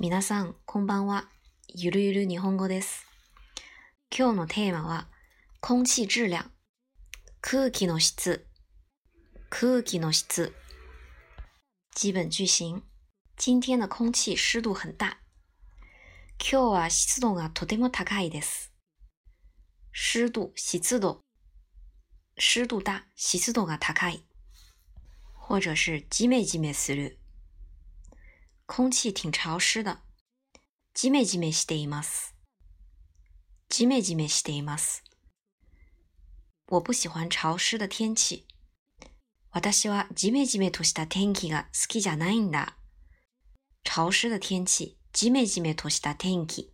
皆さん、こんばんは。ゆるゆる日本語です。今日のテーマは、空気質量。空気の質。空気の質。基本句型。今天的空气湿度很大。今日は湿度がとても高いです。湿度、湿度。湿度大、湿度が高い。或者是ジメジメする。空气挺潮湿的。ジメジメしています。ジメジメしています。我不喜欢潮湿的天气。私はジメジメとした天気が好きじゃないんだ。潮湿的天气、ジメジメとした天気。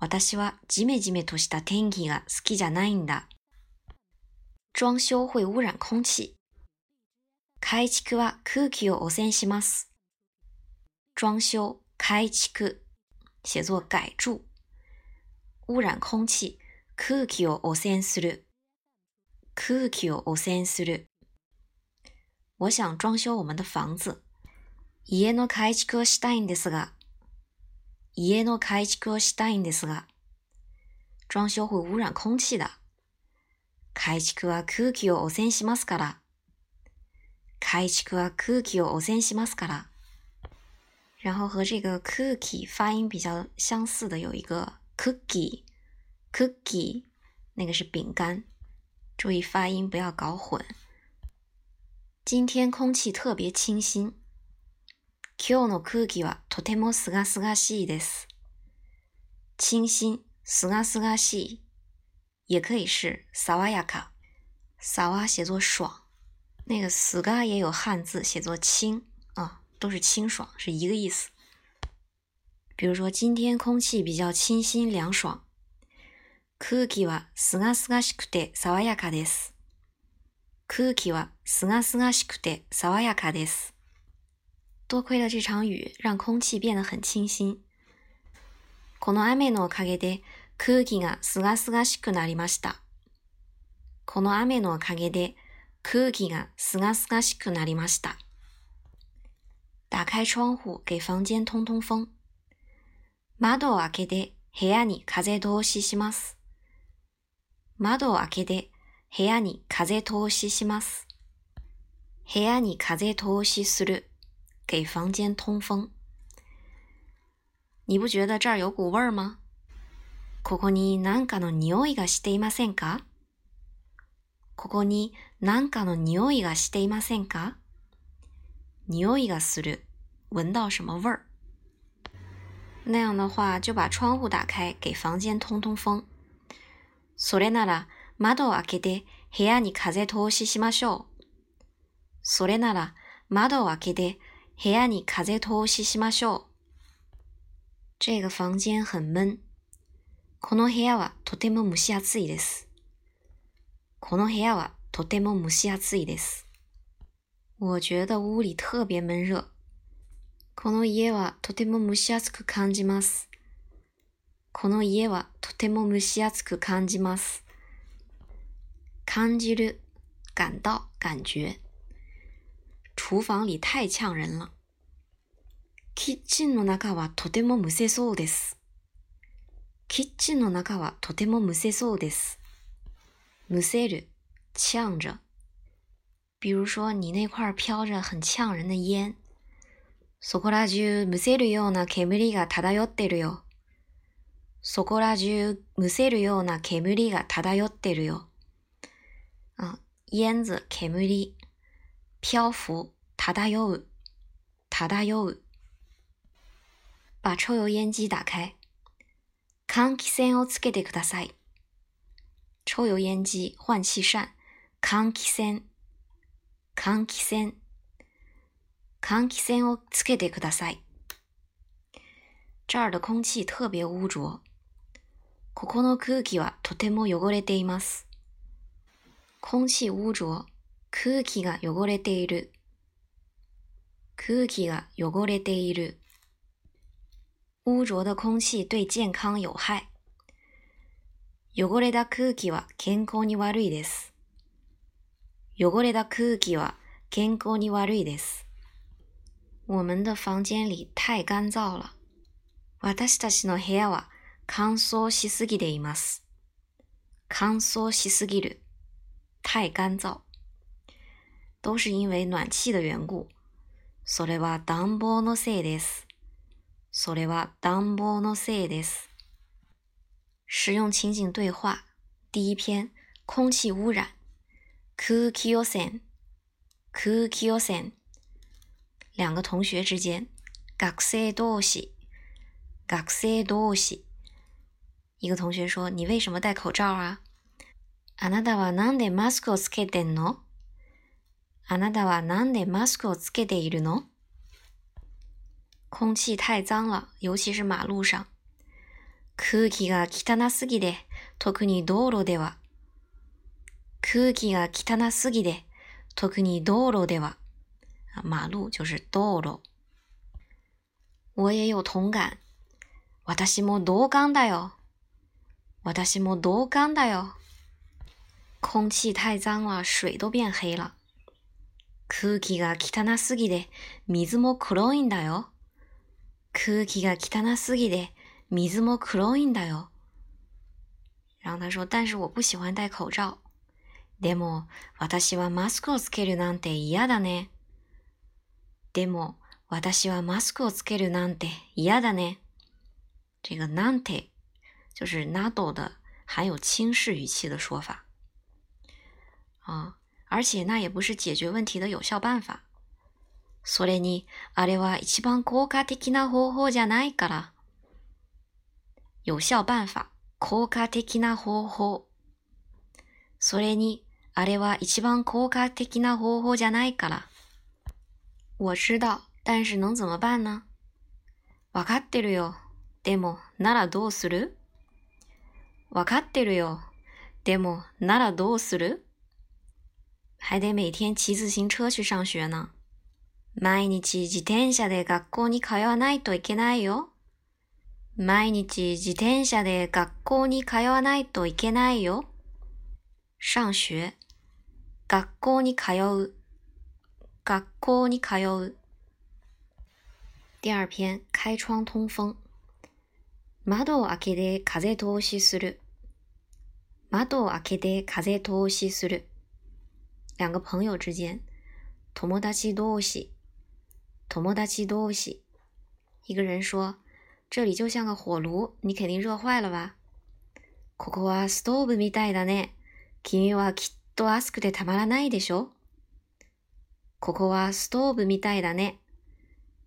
私はジメジメとした天気が好きじゃないんだ。装修会污染空气。改築は空気を汚染します。装修、改築、写作改筑。污染空气、空気を汚染する。空気を汚染する。我想装修我们的房子。家の改築をしたいんですが。家の改築をしたいんですが。装修会污染空气的。改築は空気を汚染しますから。改築は空気を汚染しますから。然后和这个 cookie 发音比较相似的有一个 cookie，cookie 那个是饼干，注意发音不要搞混。今天空气特别清新。今日の空気はとてもすがすがしいです。清新、すがすがしい，也可以是爽やか。爽写作爽，那个すが也有汉字写作清啊。 都是清爽，是一个意思。比如说，今天空气比较清新凉爽。空気はすがすがしくて爽やかです。空気はすがすがしくて爽やかです。多亏了这场雨，让空气变得很清新。この雨のおかげで空気がすがすがしくなりました。この雨のおかげで空気がすがすがしくなりました。打开窗户，给房间通通风。窓を開けて部屋に風通しします。窓を開けて部屋に風通しします。部屋に風通しする，给房间通风。你不觉得这儿有股味儿吗？ここに何かの匂いがしていませんか？ここに何かの匂いがしていませんか？匂いがする，闻到什么味儿？那样的话，就把窗户打開，給房間通通風。それなら窓を開けて部屋に風通ししましょう。それなら窓を開けて部屋に風通ししましょう。这个房間很悶。この部屋はとても蒸し暑いです。この部屋はとても蒸し暑いです。我觉得屋里特别闷热。この家はとても蒸し暑く感じます。この家はとても蒸し暑く感じます。感じる、感到、感觉。厨房里太呛人了。キッチンの中はとても蒸せそうです。キッチンの中はとても蒸せそうです。蒸せる、呛着。比如说，你那块飘着很呛人的烟，そこら中むせるような煙が漂ってるよ。そこら中むせるような煙が漂ってるよ。啊，烟子、煙、漂浮、漂う、漂う。把抽油烟机打开。換気扇をつけてください。抽油烟机、换气扇、換気扇。換気扇。換気扇をつけてください。这儿的空气特别污浊。ここの空気はとても汚れています。空气污浊。空気が汚れている。空気が汚れている。污浊的空气对健康有害。汚れた空気は健康に悪いです。汚れた空気は健康に悪いです。我们的房间里太干燥了。私たちの部屋は乾燥しすぎています。乾燥しすぎる。太干燥。都是因为暖气的缘故。それは暖房のせいです。それは暖房のせいです。实用情景对话第一篇空气污染。空気汚染。空気汚染。两个同学之间。学生同士。学生同士。一个同学说：“你为什么戴口罩啊？”あなたはなんでマスクをつけてんの？あなたはなんでマスクをつけているの？空气太脏了，尤其是马路上。空気が汚すぎで、特に道路では。空気が汚すぎで、特に道路では。马路就是道路。我也有同感。私も同感だよ。私も同感だよ。空气太脏了，水都变黑了。空気が汚すぎで、水も黒いんだよ。空気が汚すぎで、水も黒いんだよ。然后他说：“但是我不喜欢戴口罩。”でも、私はマスクをつけるなんて嫌だね。でも、私はマスクをつけるなんて嫌だね。这个なんて就是 nado 的含有轻视语气的说法啊，而且那也不是解决问题的有效办法。それに、あれは一番効果的な方法じゃないから。有效办法、効果的な方法。それに、あれは一番効果的な方法じゃないから。我知道，但是能怎么办呢？わかってるよ。でも、ならどうする？わかってるよ。でも、ならどうする？还得每天骑自行車去上学呢。毎日自転車で学校に通わないといけないよ。毎日自転車で学校に通わないといけないよ。上学。学校に通う。学校に通う。第二篇，开窗通风。窓を開けて風通しする。窓を開けて風通しする。两个朋友之间，友達同士，友達同士。一个人说：“这里就像个火炉，你肯定热坏了吧？”ここはストーブみたいだね。君はきっと熱くてたまらないでしょ？ここはストーブみたいだね。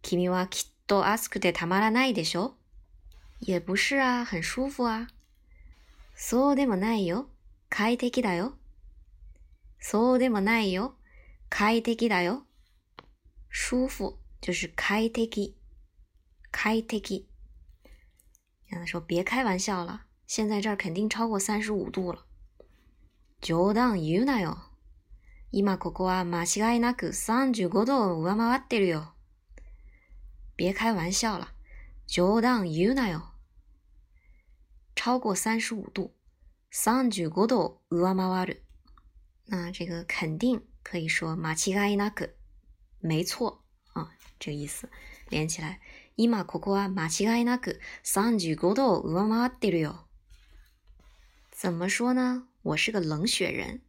君はきっと熱くてたまらないでしょ？也不是啊，很舒服啊。そうでもないよ。快適だよ。そうでもないよ。快適だよ。舒服就是快適。快適。让他说别开玩笑了，现在这儿肯定超过三十五度了。冗談言うなよ。今ここは間違いなく35度を上回ってるよ。别开玩笑了。冗談言うなよ。超过三十五度，三十五度上回る。那这个肯定可以说間違いなく，没错啊，这个意思连起来。今ここは間違いなく三十五度上回ってるよ。怎么说呢？我是个冷血人。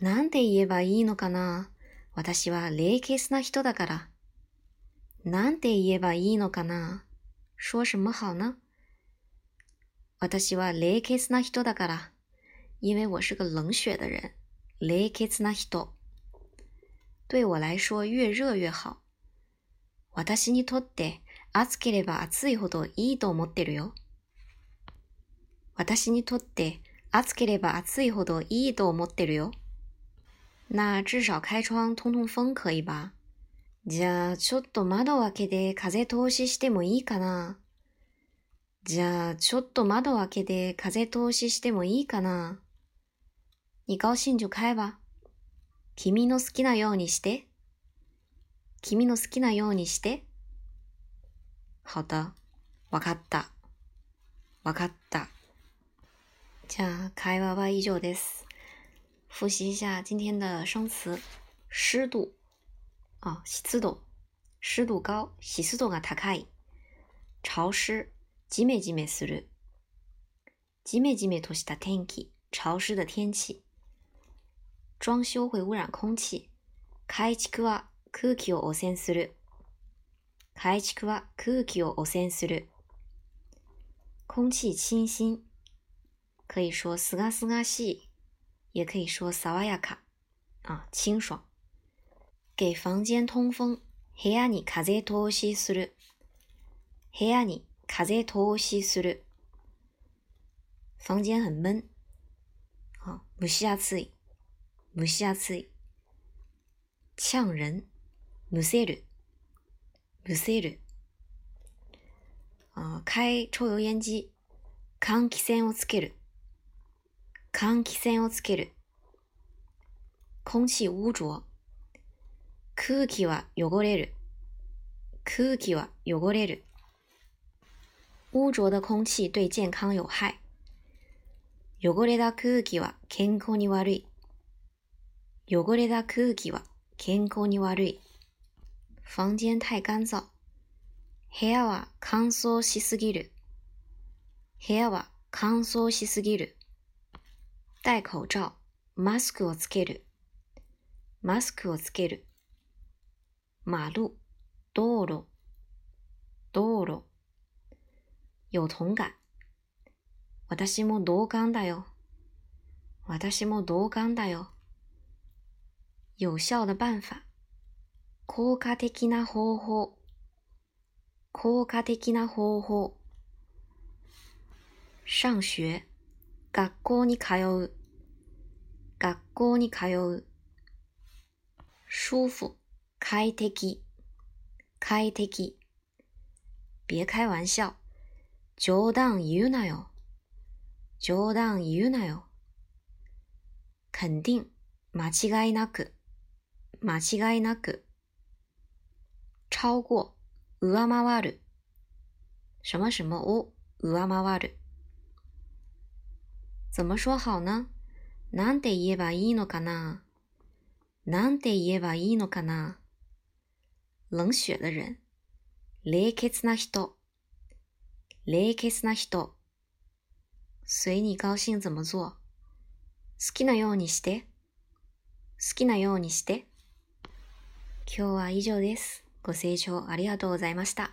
なんて言えばいいのかな？私は冷血な人だから。なんて言えばいいのかな？说什么好呢？私は冷血な人だから。因为我是个冷血的人。冷血な人。对我来说，越热越好。私にとって暑ければ暑いほどいいと思ってるよ。私にとって暑ければ暑いほどいいと思ってるよ。那至少开窗通通风可以吧？じゃあちょっと窓開けて風通ししてもいいかな？じゃあ、ちょっと窓開けて風通ししてもいいかな？你高興就開吧。君の好きなようにして？君の好きなようにして？好的。わかった。わかった。じゃあ、会話は以上です。复习一下今天的生词：湿度啊，湿度、湿度高、湿度が高い。潮湿、ジメジメする。ジメジメとした天気、潮湿的天气。装修会污染空气。改築は空気を汚染する。改築は空気を汚染する。空气清新。可以说すがすがしい，也可以说爽やか啊，清爽。给房间通风。部屋に風通しする。部屋に風通しする。房間很闷。啊，蒸し暑い。蒸し暑い。呛人。むせる。むせる。啊，开抽油烟机。換気扇をつける。 換気扇をつける。空气污浊。空気は汚れる。空気は汚れる。污浊的空气对健康有害。汚れた空気は健康に悪い。汚れた空気は健康に悪い。房間太干燥。部屋は乾燥しすぎる。部屋は乾燥しすぎる。戴口罩。マスクをつける。マスクをつける。马路、道路、道路。有同感。私も同感だよ。私も同感だよ。有效的办法。効果的な方法。効果的な方法。上学。学校に通う。学校に通う。舒服。快適、快適。別開玩笑。冗談言うなよ。冗談言うなよ。肯定、間違いなく、間違いなく。超過、上回る。什麼什麼を上回る。怎麼說好呢？なんて言えばいいのかな？なんて言えばいいのかな？冷血的人，冷血な人，冷血な人。随你高兴怎么做？好きなようにして。好きなようにして。今日は以上です。ご清聴ありがとうございました。